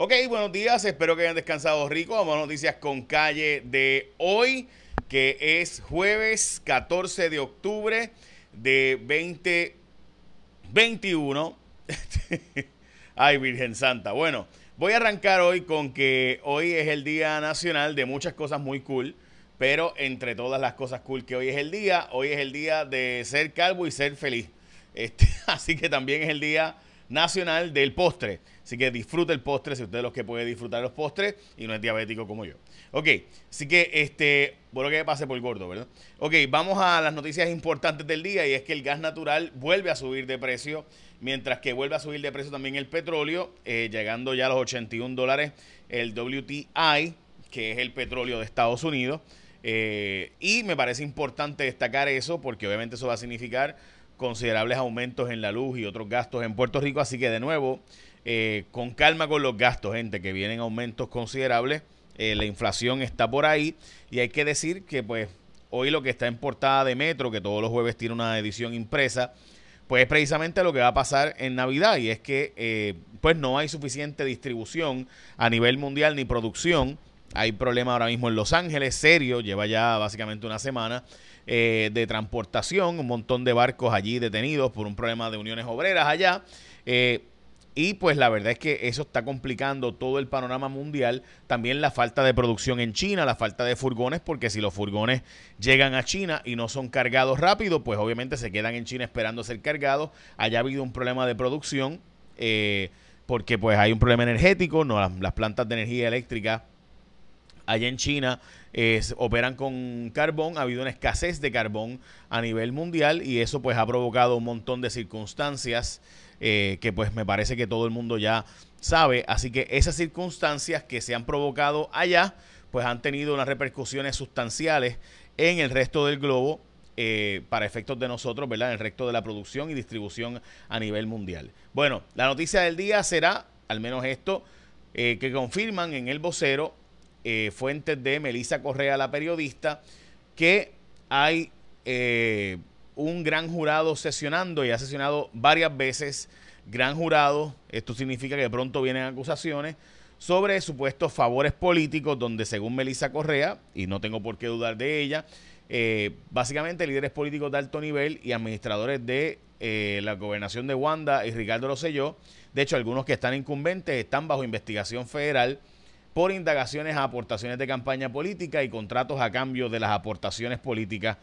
Ok, buenos días, espero que hayan descansado rico. Vamos a noticias con calle de hoy, que es jueves 14 de octubre de 2021. Ay, Virgen Santa. Bueno, voy a arrancar hoy con que hoy es el Día Nacional de muchas cosas muy cool. Pero entre todas las cosas cool que hoy es el día, hoy es el día de ser calvo y ser feliz. Este, así que también es el día nacional del postre. Así que disfrute el postre si usted es los que puede disfrutar los postres y no es diabético como yo. Ok, así que este, bueno que pase por gordo, ¿verdad? Ok, vamos a las noticias importantes del día y es que el gas natural vuelve a subir de precio, mientras que vuelve a subir de precio también el petróleo, eh, llegando ya a los 81 dólares el WTI, que es el petróleo de Estados Unidos. Eh, y me parece importante destacar eso porque obviamente eso va a significar considerables aumentos en la luz y otros gastos en Puerto Rico. Así que de nuevo, eh, con calma con los gastos, gente, que vienen aumentos considerables. Eh, la inflación está por ahí y hay que decir que pues hoy lo que está en portada de Metro, que todos los jueves tiene una edición impresa, pues es precisamente lo que va a pasar en Navidad y es que eh, pues no hay suficiente distribución a nivel mundial ni producción. Hay problema ahora mismo en Los Ángeles, serio, lleva ya básicamente una semana eh, de transportación, un montón de barcos allí detenidos por un problema de uniones obreras allá. Eh, y pues la verdad es que eso está complicando todo el panorama mundial. También la falta de producción en China, la falta de furgones, porque si los furgones llegan a China y no son cargados rápido, pues obviamente se quedan en China esperando ser cargados. Haya habido un problema de producción, eh, porque pues hay un problema energético, no las plantas de energía eléctrica allá en China operan con carbón, ha habido una escasez de carbón a nivel mundial y eso pues ha provocado un montón de circunstancias eh, que pues me parece que todo el mundo ya sabe. Así que esas circunstancias que se han provocado allá pues han tenido unas repercusiones sustanciales en el resto del globo eh, para efectos de nosotros, ¿verdad? En el resto de la producción y distribución a nivel mundial. Bueno, la noticia del día será, al menos esto, eh, que confirman en el vocero eh, fuentes de Melissa Correa, la periodista, que hay eh, un gran jurado sesionando y ha sesionado varias veces. Gran jurado, esto significa que pronto vienen acusaciones sobre supuestos favores políticos, donde según Melissa Correa, y no tengo por qué dudar de ella, eh, básicamente líderes políticos de alto nivel y administradores de la gobernación de Wanda y Ricardo Rosselló, de hecho algunos que están incumbentes están bajo investigación federal por indagaciones a aportaciones de campaña política y contratos a cambio de las aportaciones políticas.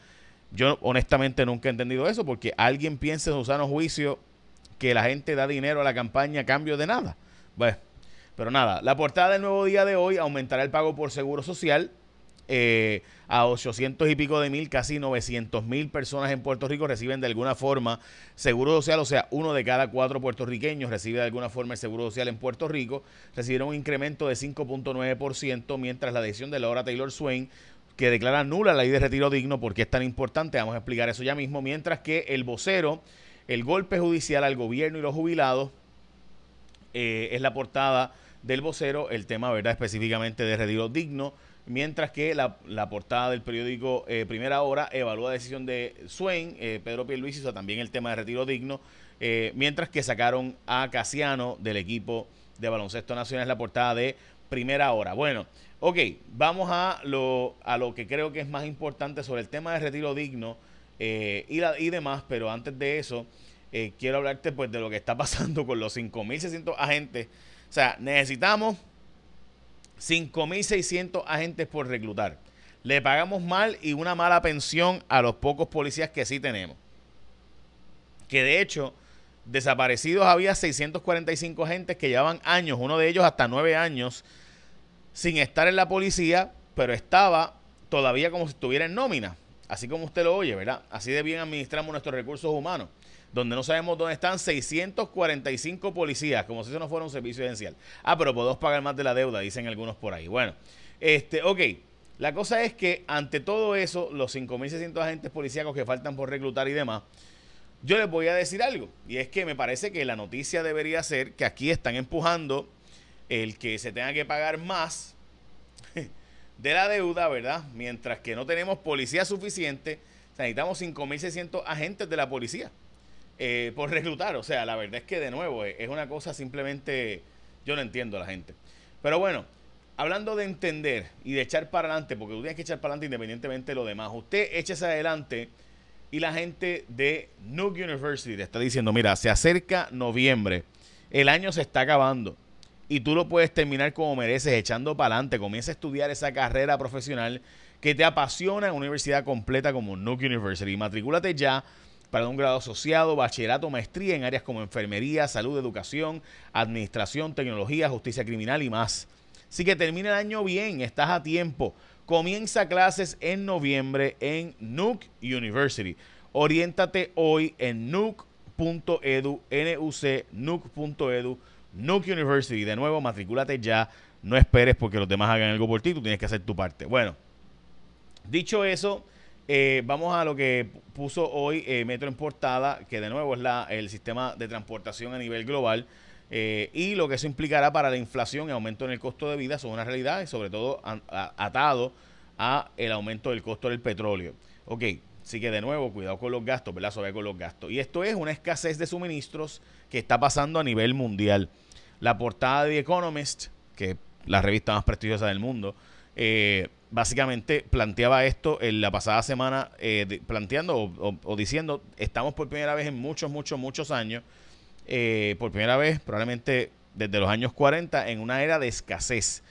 Yo honestamente nunca he entendido eso porque alguien piensa en sano juicio que la gente da dinero a la campaña a cambio de nada. Bueno, pero nada, la portada del nuevo día de hoy aumentará el pago por seguro social eh, a 800 y pico de mil, casi 900 mil personas en Puerto Rico reciben de alguna forma seguro social, o sea, uno de cada cuatro puertorriqueños recibe de alguna forma el seguro social en Puerto Rico, recibieron un incremento de 5.9%, mientras la decisión de Laura Taylor Swain que declara nula la ley de retiro digno, porque es tan importante? Vamos a explicar eso ya mismo, mientras que el vocero, el golpe judicial al gobierno y los jubilados, eh, es la portada del vocero, el tema, ¿verdad? Específicamente de retiro digno mientras que la, portada del periódico eh, Primera Hora evalúa la decisión de Swain, eh, Pedro Pierluisi hizo también el tema de retiro digno, eh, mientras que sacaron a Casiano del equipo de baloncesto nacional, la portada de Primera Hora. Bueno, ok, vamos a lo, a lo que creo que es más importante sobre el tema de retiro digno y, la, y demás, pero antes de eso, quiero hablarte pues de lo que está pasando con los 5.600 agentes. O sea, necesitamos 5.600 agentes por reclutar. Le pagamos mal y una mala pensión a los pocos policías que sí tenemos. Que de hecho, desaparecidos había 645 agentes que llevaban años, uno de ellos hasta nueve años, sin estar en la policía, pero estaba todavía como si estuviera en nómina. Así como usted lo oye, ¿verdad? Así de bien administramos nuestros recursos humanos donde no sabemos dónde están 645 policías, como si eso no fuera un servicio esencial. Ah, pero podemos pagar más de la deuda, dicen algunos por ahí. Bueno, este, ok. La cosa es que ante todo eso, los 5.600 agentes policíacos que faltan por reclutar y demás, yo les voy a decir algo. Y es que me parece que la noticia debería ser que aquí están empujando el que se tenga que pagar más de la deuda, ¿verdad? Mientras que no tenemos policía suficiente, necesitamos 5.600 agentes de la policía. Eh, por reclutar. O sea, la verdad es que de nuevo es una cosa simplemente, yo no entiendo a la gente. Pero bueno, hablando de entender y de echar para adelante, porque tú tienes que echar para adelante independientemente de lo demás, usted échese adelante y la gente de Nuke University te está diciendo, mira, se acerca noviembre, el año se está acabando y tú lo puedes terminar como mereces, echando para adelante, comienza a estudiar esa carrera profesional que te apasiona en una universidad completa como Nuke University. Matricúlate ya para un grado asociado, bachillerato, maestría en áreas como enfermería, salud, educación, administración, tecnología, justicia criminal y más. Así que termina el año bien, estás a tiempo. Comienza clases en noviembre en Nuke University. Oriéntate hoy en nuke.edu, N-U-C, nuke.edu, Nuke University. De nuevo, matricúlate ya. No esperes porque los demás hagan algo por ti, tú tienes que hacer tu parte. Bueno, dicho eso, eh, vamos a lo que puso hoy eh, Metro en portada, que de nuevo es la, el sistema de transportación a nivel global. Eh, y lo que eso implicará para la inflación y aumento en el costo de vida son una realidad y sobre todo atado a el aumento del costo del petróleo. Ok, así que de nuevo, cuidado con los gastos, ¿verdad? Sobre con los gastos. Y esto es una escasez de suministros que está pasando a nivel mundial. La portada de The Economist, que es la revista más prestigiosa del mundo, eh, básicamente planteaba esto en la pasada semana, eh, planteando o, diciendo, estamos por primera vez en muchos, muchos, muchos años eh, por primera vez, probablemente desde los años 40, en una era de escasez,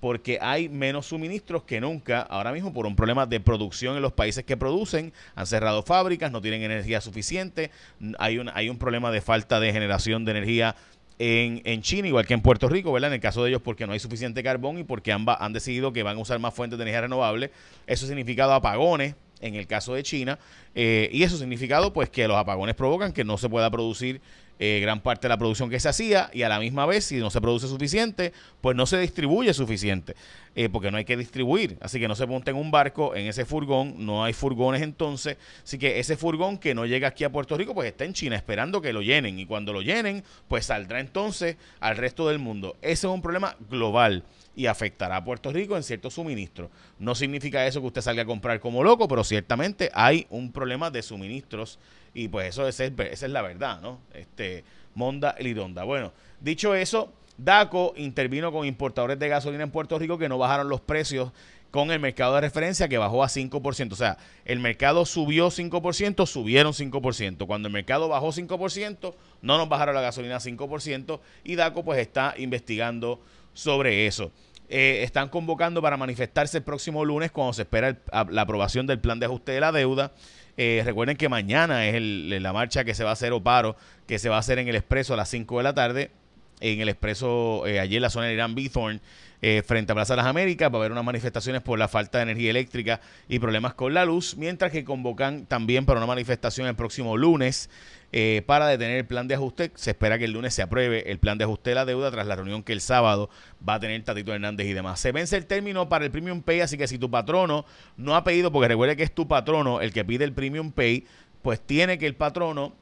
porque hay menos suministros que nunca, ahora mismo por un problema de producción en los países que producen, han cerrado fábricas, no tienen energía suficiente, hay un, hay un problema de falta de generación de energía en, en, China, igual que en Puerto Rico, ¿verdad? En el caso de ellos, porque no hay suficiente carbón y porque ambas han decidido que van a usar más fuentes de energía renovable. Eso ha significado apagones en el caso de China. Eh, y eso ha significado, pues, que los apagones provocan que no se pueda producir eh, gran parte de la producción que se hacía y a la misma vez, si no se produce suficiente, pues no se distribuye suficiente, eh, porque no hay que distribuir. Así que no se monta en un barco, en ese furgón, no hay furgones entonces. Así que ese furgón que no llega aquí a Puerto Rico, pues está en China esperando que lo llenen. Y cuando lo llenen, pues saldrá entonces al resto del mundo. Ese es un problema global y afectará a Puerto Rico en ciertos suministros. No significa eso que usted salga a comprar como loco, pero ciertamente hay un problema de suministros y pues eso es, esa es la verdad, ¿no? Este, Monda Lidonda. Bueno, dicho eso, DACO intervino con importadores de gasolina en Puerto Rico que no bajaron los precios con el mercado de referencia que bajó a 5%. O sea, el mercado subió 5%, subieron 5%. Cuando el mercado bajó 5%, no nos bajaron la gasolina 5% y DACO pues está investigando sobre eso. Eh, están convocando para manifestarse el próximo lunes cuando se espera la aprobación del plan de ajuste de la deuda. Eh, recuerden que mañana es la marcha que se va a hacer o paro que se va a hacer en el expreso a las 5 de la tarde. En el expreso, eh, allí en la zona de Irán Bithorn, frente a Plaza de las Américas, va a haber unas manifestaciones por la falta de energía eléctrica y problemas con la luz, mientras que convocan también para una manifestación el próximo lunes eh, para detener el plan de ajuste. Se espera que el lunes se apruebe el plan de ajuste de la deuda tras la reunión que el sábado va a tener Tatito Hernández y demás. Se vence el término para el Premium Pay, así que si tu patrono no ha pedido, porque recuerde que es tu patrono el que pide el Premium Pay, pues tiene que el patrono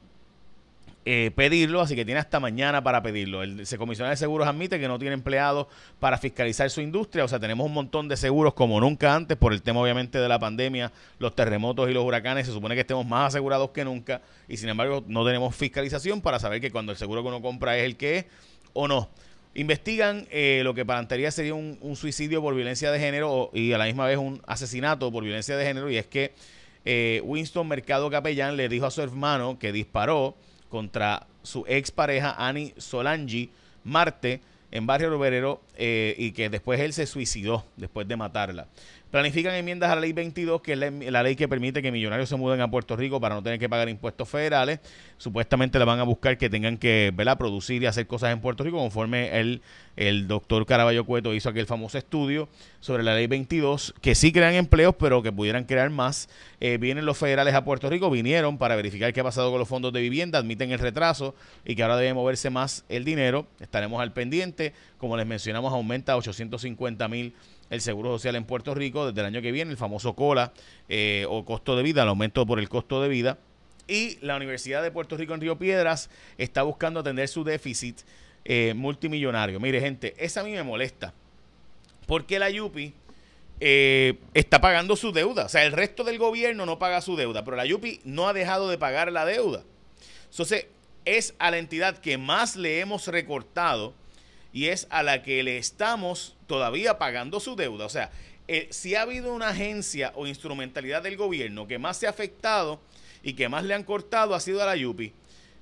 eh, pedirlo, así que tiene hasta mañana para pedirlo. El comisionado de seguros admite que no tiene empleados para fiscalizar su industria, o sea, tenemos un montón de seguros como nunca antes por el tema obviamente de la pandemia, los terremotos y los huracanes, se supone que estemos más asegurados que nunca y sin embargo no tenemos fiscalización para saber que cuando el seguro que uno compra es el que es o no. Investigan eh, lo que para sería un, un, suicidio por violencia de género y a la misma vez un asesinato por violencia de género y es que eh, Winston Mercado Capellán le dijo a su hermano que disparó contra su expareja Annie Solangi Marte en Barrio Roberero eh, y que después él se suicidó después de matarla. Planifican enmiendas a la ley 22, que es la, ley que permite que millonarios se muden a Puerto Rico para no tener que pagar impuestos federales. Supuestamente le van a buscar que tengan que producir y hacer cosas en Puerto Rico, conforme el, el doctor Caraballo Cueto hizo aquel famoso estudio sobre la ley 22, que sí crean empleos, pero que pudieran crear más. Eh, vienen los federales a Puerto Rico, vinieron para verificar qué ha pasado con los fondos de vivienda, admiten el retraso y que ahora debe moverse más el dinero. Estaremos al pendiente. Como les mencionamos, aumenta a 850 mil el Seguro Social en Puerto Rico desde el año que viene, el famoso COLA eh, o costo de vida, el aumento por el costo de vida. Y la Universidad de Puerto Rico en Río Piedras está buscando atender su déficit eh, multimillonario. Mire, gente, esa a mí me molesta. Porque la Yupi eh, está pagando su deuda. O sea, el resto del gobierno no paga su deuda, pero la Yupi no ha dejado de pagar la deuda. Entonces, es a la entidad que más le hemos recortado y es a la que le estamos todavía pagando su deuda. O sea, eh, si ha habido una agencia o instrumentalidad del gobierno que más se ha afectado y que más le han cortado ha sido a la Yupi.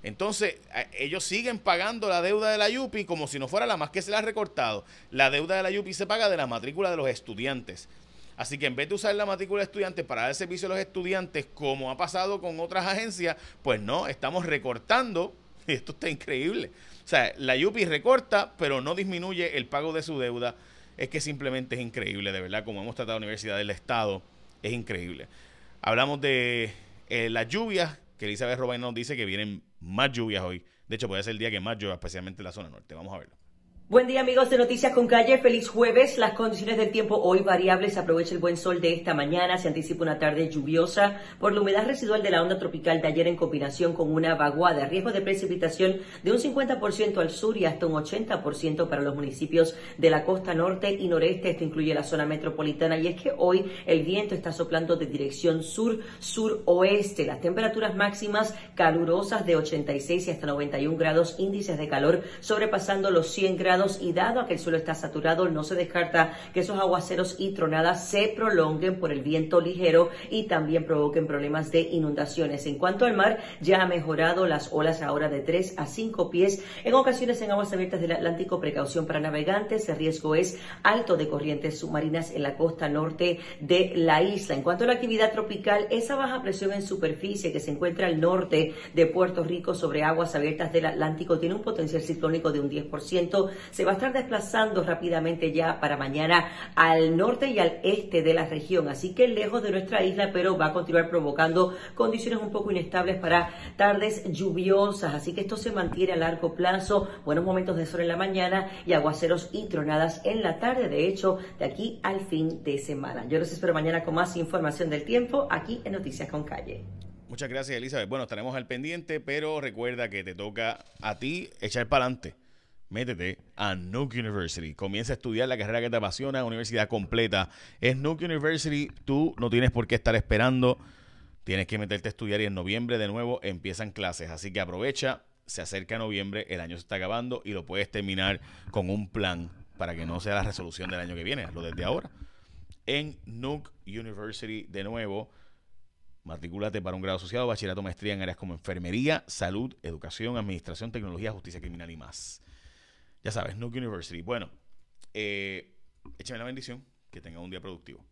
Entonces, ellos siguen pagando la deuda de la Yupi como si no fuera la más que se le ha recortado. La deuda de la Yupi se paga de la matrícula de los estudiantes. Así que en vez de usar la matrícula de estudiantes para dar servicio a los estudiantes, como ha pasado con otras agencias, pues no, estamos recortando. Y esto está increíble. O sea, la Yupi recorta, pero no disminuye el pago de su deuda. Es que simplemente es increíble, de verdad, como hemos tratado universidad del Estado, es increíble. Hablamos de eh, las lluvias, que Elizabeth Robin nos dice que vienen más lluvias hoy. De hecho, puede ser el día que más llueva, especialmente en la zona norte. Vamos a verlo. Buen día amigos de Noticias con Calle, feliz jueves. Las condiciones del tiempo hoy variables, aprovecha el buen sol de esta mañana, se anticipa una tarde lluviosa por la humedad residual de la onda tropical de ayer en combinación con una vaguada, riesgo de precipitación de un 50% al sur y hasta un 80% para los municipios de la costa norte y noreste, esto incluye la zona metropolitana. Y es que hoy el viento está soplando de dirección sur-suroeste, las temperaturas máximas calurosas de 86 y hasta 91 grados, índices de calor sobrepasando los 100 grados y dado a que el suelo está saturado, no se descarta que esos aguaceros y tronadas se prolonguen por el viento ligero y también provoquen problemas de inundaciones. En cuanto al mar, ya ha mejorado las olas ahora de 3 a 5 pies. En ocasiones en aguas abiertas del Atlántico, precaución para navegantes. El riesgo es alto de corrientes submarinas en la costa norte de la isla. En cuanto a la actividad tropical, esa baja presión en superficie que se encuentra al norte de Puerto Rico sobre aguas abiertas del Atlántico tiene un potencial ciclónico de un 10% se va a estar desplazando rápidamente ya para mañana al norte y al este de la región, así que lejos de nuestra isla, pero va a continuar provocando condiciones un poco inestables para tardes lluviosas, así que esto se mantiene a largo plazo, buenos momentos de sol en la mañana y aguaceros y tronadas en la tarde, de hecho, de aquí al fin de semana. Yo los espero mañana con más información del tiempo aquí en Noticias con Calle. Muchas gracias, Elizabeth. Bueno, estaremos al pendiente, pero recuerda que te toca a ti echar para adelante métete a Nuke University. Comienza a estudiar la carrera que te apasiona, universidad completa. Es Nuke University, tú no tienes por qué estar esperando. Tienes que meterte a estudiar y en noviembre de nuevo empiezan clases. Así que aprovecha, se acerca noviembre, el año se está acabando y lo puedes terminar con un plan para que no sea la resolución del año que viene, hazlo desde ahora. En Nuke University de nuevo. Matricúlate para un grado asociado, bachillerato, maestría en áreas como enfermería, salud, educación, administración, tecnología, justicia criminal y más. Ya sabes, Nuke University. Bueno, eh, échame la bendición. Que tenga un día productivo.